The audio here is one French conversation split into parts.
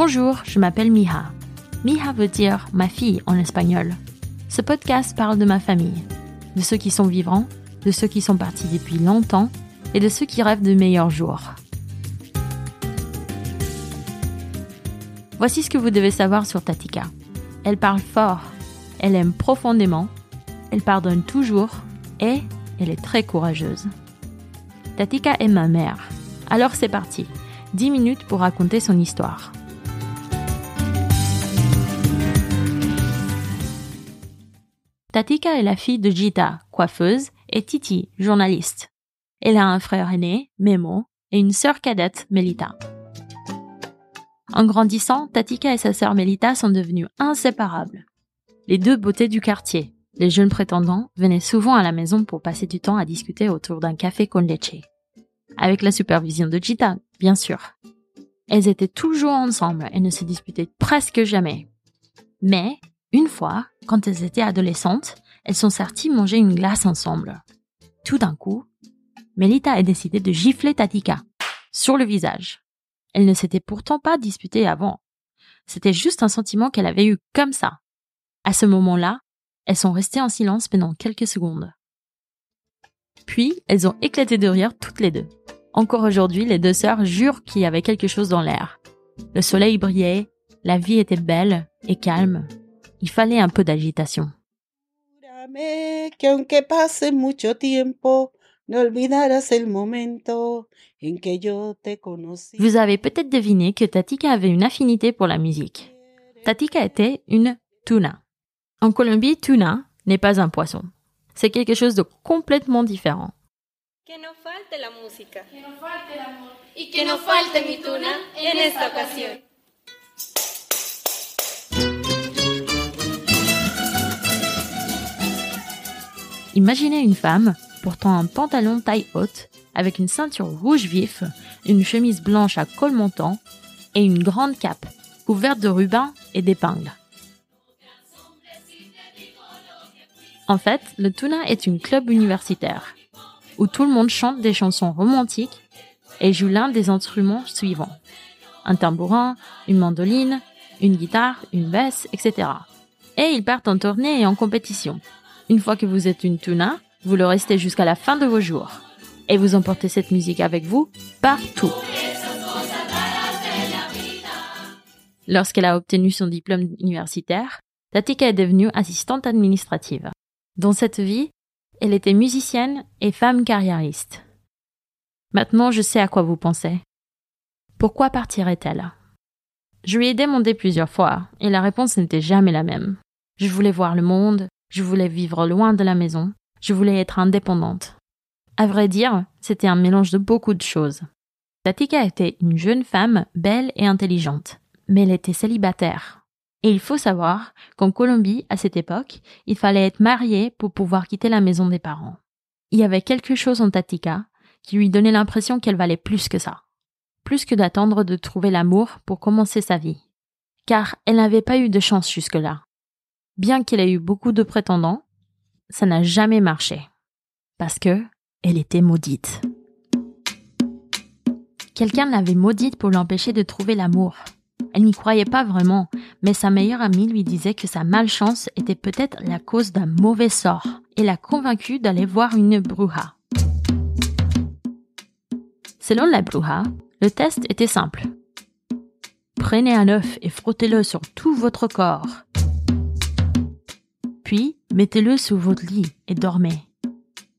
Bonjour, je m'appelle Miha. Miha veut dire ma fille en espagnol. Ce podcast parle de ma famille, de ceux qui sont vivants, de ceux qui sont partis depuis longtemps et de ceux qui rêvent de meilleurs jours. Voici ce que vous devez savoir sur Tatika. Elle parle fort, elle aime profondément, elle pardonne toujours et elle est très courageuse. Tatika est ma mère. Alors c'est parti. 10 minutes pour raconter son histoire. Tatika est la fille de Gita, coiffeuse, et Titi, journaliste. Elle a un frère aîné, Memo, et une sœur cadette, Melita. En grandissant, Tatika et sa sœur Melita sont devenues inséparables. Les deux beautés du quartier. Les jeunes prétendants venaient souvent à la maison pour passer du temps à discuter autour d'un café con leche. Avec la supervision de Gita, bien sûr. Elles étaient toujours ensemble et ne se disputaient presque jamais. Mais, une fois, quand elles étaient adolescentes, elles sont sorties manger une glace ensemble. Tout d'un coup, Melita a décidé de gifler Tatika sur le visage. Elle ne s'était pourtant pas disputée avant. C'était juste un sentiment qu'elle avait eu comme ça. À ce moment-là, elles sont restées en silence pendant quelques secondes. Puis, elles ont éclaté de rire toutes les deux. Encore aujourd'hui, les deux sœurs jurent qu'il y avait quelque chose dans l'air. Le soleil brillait, la vie était belle et calme. Il fallait un peu d'agitation. que aunque pase mucho tiempo. Vous avez peut-être deviné que Tatika avait une affinité pour la musique. Tatika était une tuna. En Colombie, tuna n'est pas un poisson. C'est quelque chose de complètement différent. Que Imaginez une femme portant un pantalon taille haute avec une ceinture rouge vif, une chemise blanche à col montant et une grande cape couverte de rubans et d'épingles. En fait, le Tuna est une club universitaire où tout le monde chante des chansons romantiques et joue l'un des instruments suivants. Un tambourin, une mandoline, une guitare, une basse, etc. Et ils partent en tournée et en compétition. Une fois que vous êtes une tuna, vous le restez jusqu'à la fin de vos jours. Et vous emportez cette musique avec vous partout. Lorsqu'elle a obtenu son diplôme universitaire, Tatika est devenue assistante administrative. Dans cette vie, elle était musicienne et femme carriériste. Maintenant, je sais à quoi vous pensez. Pourquoi partirait-elle? Je lui ai demandé plusieurs fois, et la réponse n'était jamais la même. Je voulais voir le monde, je voulais vivre loin de la maison, je voulais être indépendante. À vrai dire, c'était un mélange de beaucoup de choses. Tatika était une jeune femme belle et intelligente, mais elle était célibataire. Et il faut savoir qu'en Colombie, à cette époque, il fallait être marié pour pouvoir quitter la maison des parents. Il y avait quelque chose en Tatika qui lui donnait l'impression qu'elle valait plus que ça. Plus que d'attendre de trouver l'amour pour commencer sa vie. Car elle n'avait pas eu de chance jusque-là. Bien qu'elle ait eu beaucoup de prétendants, ça n'a jamais marché. Parce que elle était maudite. Quelqu'un l'avait maudite pour l'empêcher de trouver l'amour. Elle n'y croyait pas vraiment, mais sa meilleure amie lui disait que sa malchance était peut-être la cause d'un mauvais sort et l'a convaincue d'aller voir une bruja. Selon la bruja, le test était simple. Prenez un œuf et frottez-le sur tout votre corps. Puis, mettez-le sous votre lit et dormez.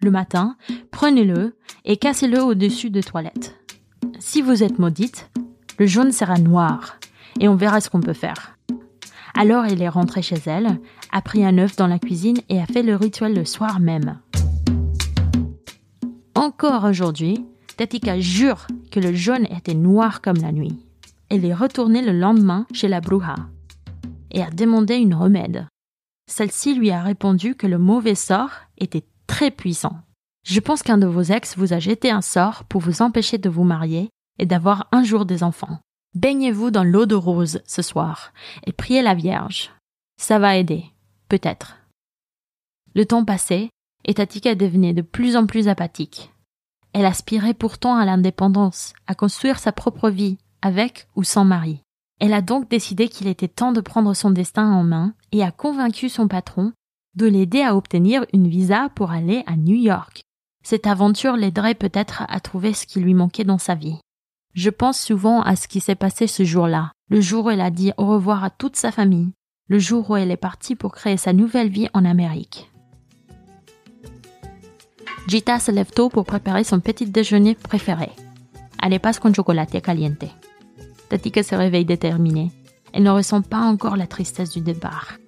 Le matin, prenez-le et cassez-le au-dessus de toilettes. Si vous êtes maudite, le jaune sera noir et on verra ce qu'on peut faire. Alors elle est rentrée chez elle, a pris un œuf dans la cuisine et a fait le rituel le soir même. Encore aujourd'hui, Tatika jure que le jaune était noir comme la nuit. Elle est retournée le lendemain chez la bruja et a demandé une remède. Celle-ci lui a répondu que le mauvais sort était très puissant. Je pense qu'un de vos ex vous a jeté un sort pour vous empêcher de vous marier et d'avoir un jour des enfants. Baignez-vous dans l'eau de rose ce soir et priez la Vierge. Ça va aider, peut-être. Le temps passait et Tatika devenait de plus en plus apathique. Elle aspirait pourtant à l'indépendance, à construire sa propre vie, avec ou sans mari. Elle a donc décidé qu'il était temps de prendre son destin en main et a convaincu son patron de l'aider à obtenir une visa pour aller à New York. Cette aventure l'aiderait peut-être à trouver ce qui lui manquait dans sa vie. Je pense souvent à ce qui s'est passé ce jour-là, le jour où elle a dit au revoir à toute sa famille, le jour où elle est partie pour créer sa nouvelle vie en Amérique. Gita se lève tôt pour préparer son petit déjeuner préféré. Arepas con chocolate caliente. Tatika se réveille déterminée. Elle ne ressent pas encore la tristesse du départ.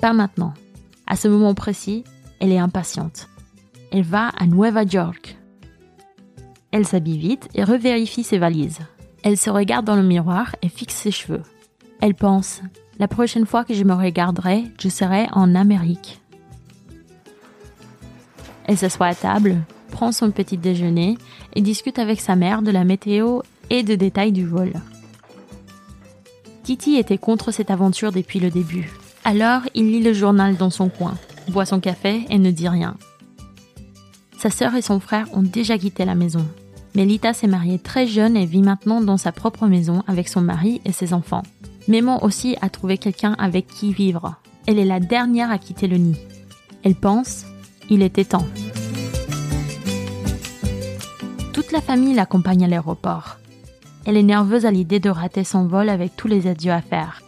Pas maintenant. À ce moment précis, elle est impatiente. Elle va à Nueva York. Elle s'habille vite et revérifie ses valises. Elle se regarde dans le miroir et fixe ses cheveux. Elle pense, la prochaine fois que je me regarderai, je serai en Amérique. Elle s'assoit à table, prend son petit déjeuner et discute avec sa mère de la météo et de détails du vol. Titi était contre cette aventure depuis le début. Alors, il lit le journal dans son coin, boit son café et ne dit rien. Sa sœur et son frère ont déjà quitté la maison. Melita s'est mariée très jeune et vit maintenant dans sa propre maison avec son mari et ses enfants. Mémon aussi a trouvé quelqu'un avec qui vivre. Elle est la dernière à quitter le nid. Elle pense, il était temps. Toute la famille l'accompagne à l'aéroport. Elle est nerveuse à l'idée de rater son vol avec tous les adieux à faire.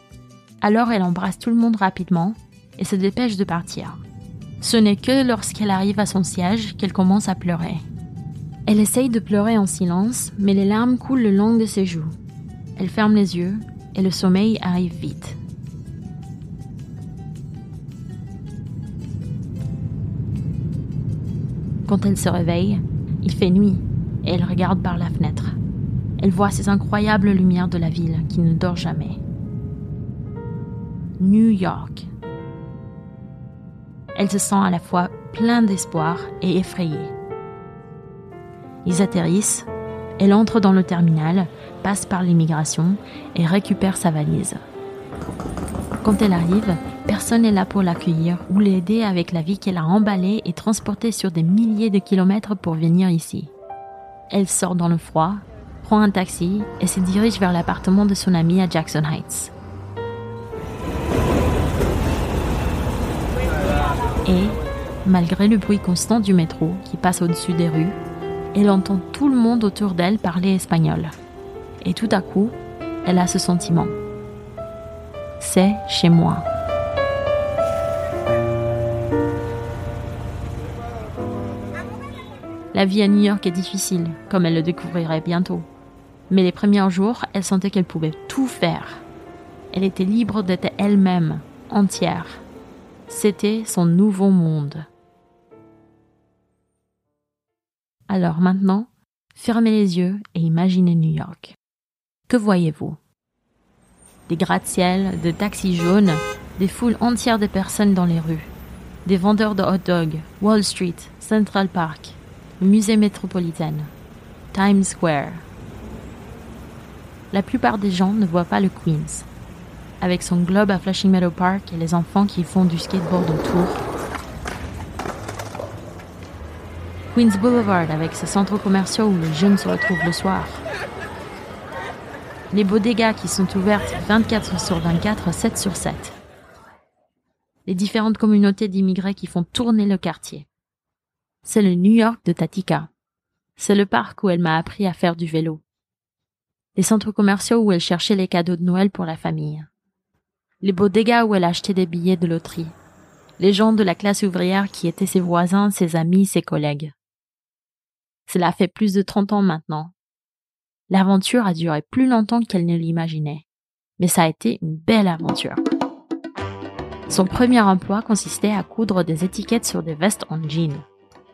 Alors elle embrasse tout le monde rapidement et se dépêche de partir. Ce n'est que lorsqu'elle arrive à son siège qu'elle commence à pleurer. Elle essaye de pleurer en silence, mais les larmes coulent le long de ses joues. Elle ferme les yeux et le sommeil arrive vite. Quand elle se réveille, il fait nuit et elle regarde par la fenêtre. Elle voit ces incroyables lumières de la ville qui ne dort jamais. New York. Elle se sent à la fois plein d'espoir et effrayée. Ils atterrissent, elle entre dans le terminal, passe par l'immigration et récupère sa valise. Quand elle arrive, personne n'est là pour l'accueillir ou l'aider avec la vie qu'elle a emballée et transportée sur des milliers de kilomètres pour venir ici. Elle sort dans le froid, prend un taxi et se dirige vers l'appartement de son ami à Jackson Heights. Et, malgré le bruit constant du métro qui passe au-dessus des rues, elle entend tout le monde autour d'elle parler espagnol. Et tout à coup, elle a ce sentiment. C'est chez moi. La vie à New York est difficile, comme elle le découvrirait bientôt. Mais les premiers jours, elle sentait qu'elle pouvait tout faire. Elle était libre d'être elle-même, entière. C'était son nouveau monde. Alors maintenant, fermez les yeux et imaginez New York. Que voyez-vous? Des gratte-ciels, de taxis jaunes, des foules entières de personnes dans les rues, des vendeurs de hot dogs, Wall Street, Central Park, le musée métropolitain, Times Square. La plupart des gens ne voient pas le Queens, avec son globe à Flushing Meadow Park et les enfants qui font du skateboard autour. Queens Boulevard avec ses centres commerciaux où les jeunes se retrouvent le soir. Les bodegas qui sont ouvertes 24 sur 24, 7 sur 7. Les différentes communautés d'immigrés qui font tourner le quartier. C'est le New York de Tatika. C'est le parc où elle m'a appris à faire du vélo. Les centres commerciaux où elle cherchait les cadeaux de Noël pour la famille. Les bodegas où elle achetait des billets de loterie. Les gens de la classe ouvrière qui étaient ses voisins, ses amis, ses collègues. Cela fait plus de 30 ans maintenant. L'aventure a duré plus longtemps qu'elle ne l'imaginait. Mais ça a été une belle aventure. Son premier emploi consistait à coudre des étiquettes sur des vestes en jean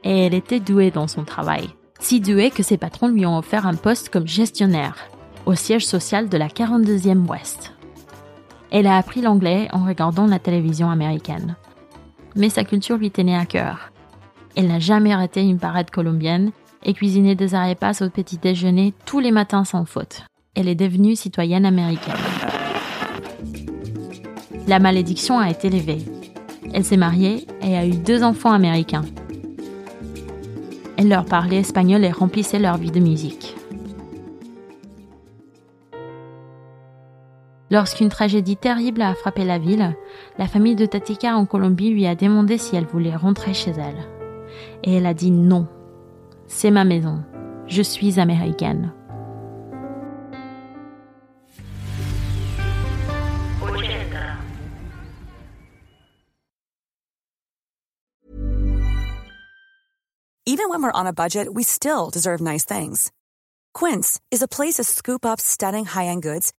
et elle était douée dans son travail. Si douée que ses patrons lui ont offert un poste comme gestionnaire au siège social de la 42e Ouest. Elle a appris l'anglais en regardant la télévision américaine. Mais sa culture lui tenait à cœur. Elle n'a jamais raté une parade colombienne et cuisiné des arepas au petit déjeuner tous les matins sans faute. Elle est devenue citoyenne américaine. La malédiction a été levée. Elle s'est mariée et a eu deux enfants américains. Elle leur parlait espagnol et remplissait leur vie de musique. Lorsqu'une tragédie terrible a frappé la ville, la famille de Tatika en Colombie lui a demandé si elle voulait rentrer chez elle. Et elle a dit non. C'est ma maison. Je suis américaine. Even when we're on a budget, we still deserve nice things. Quince is a place to scoop up stunning high-end goods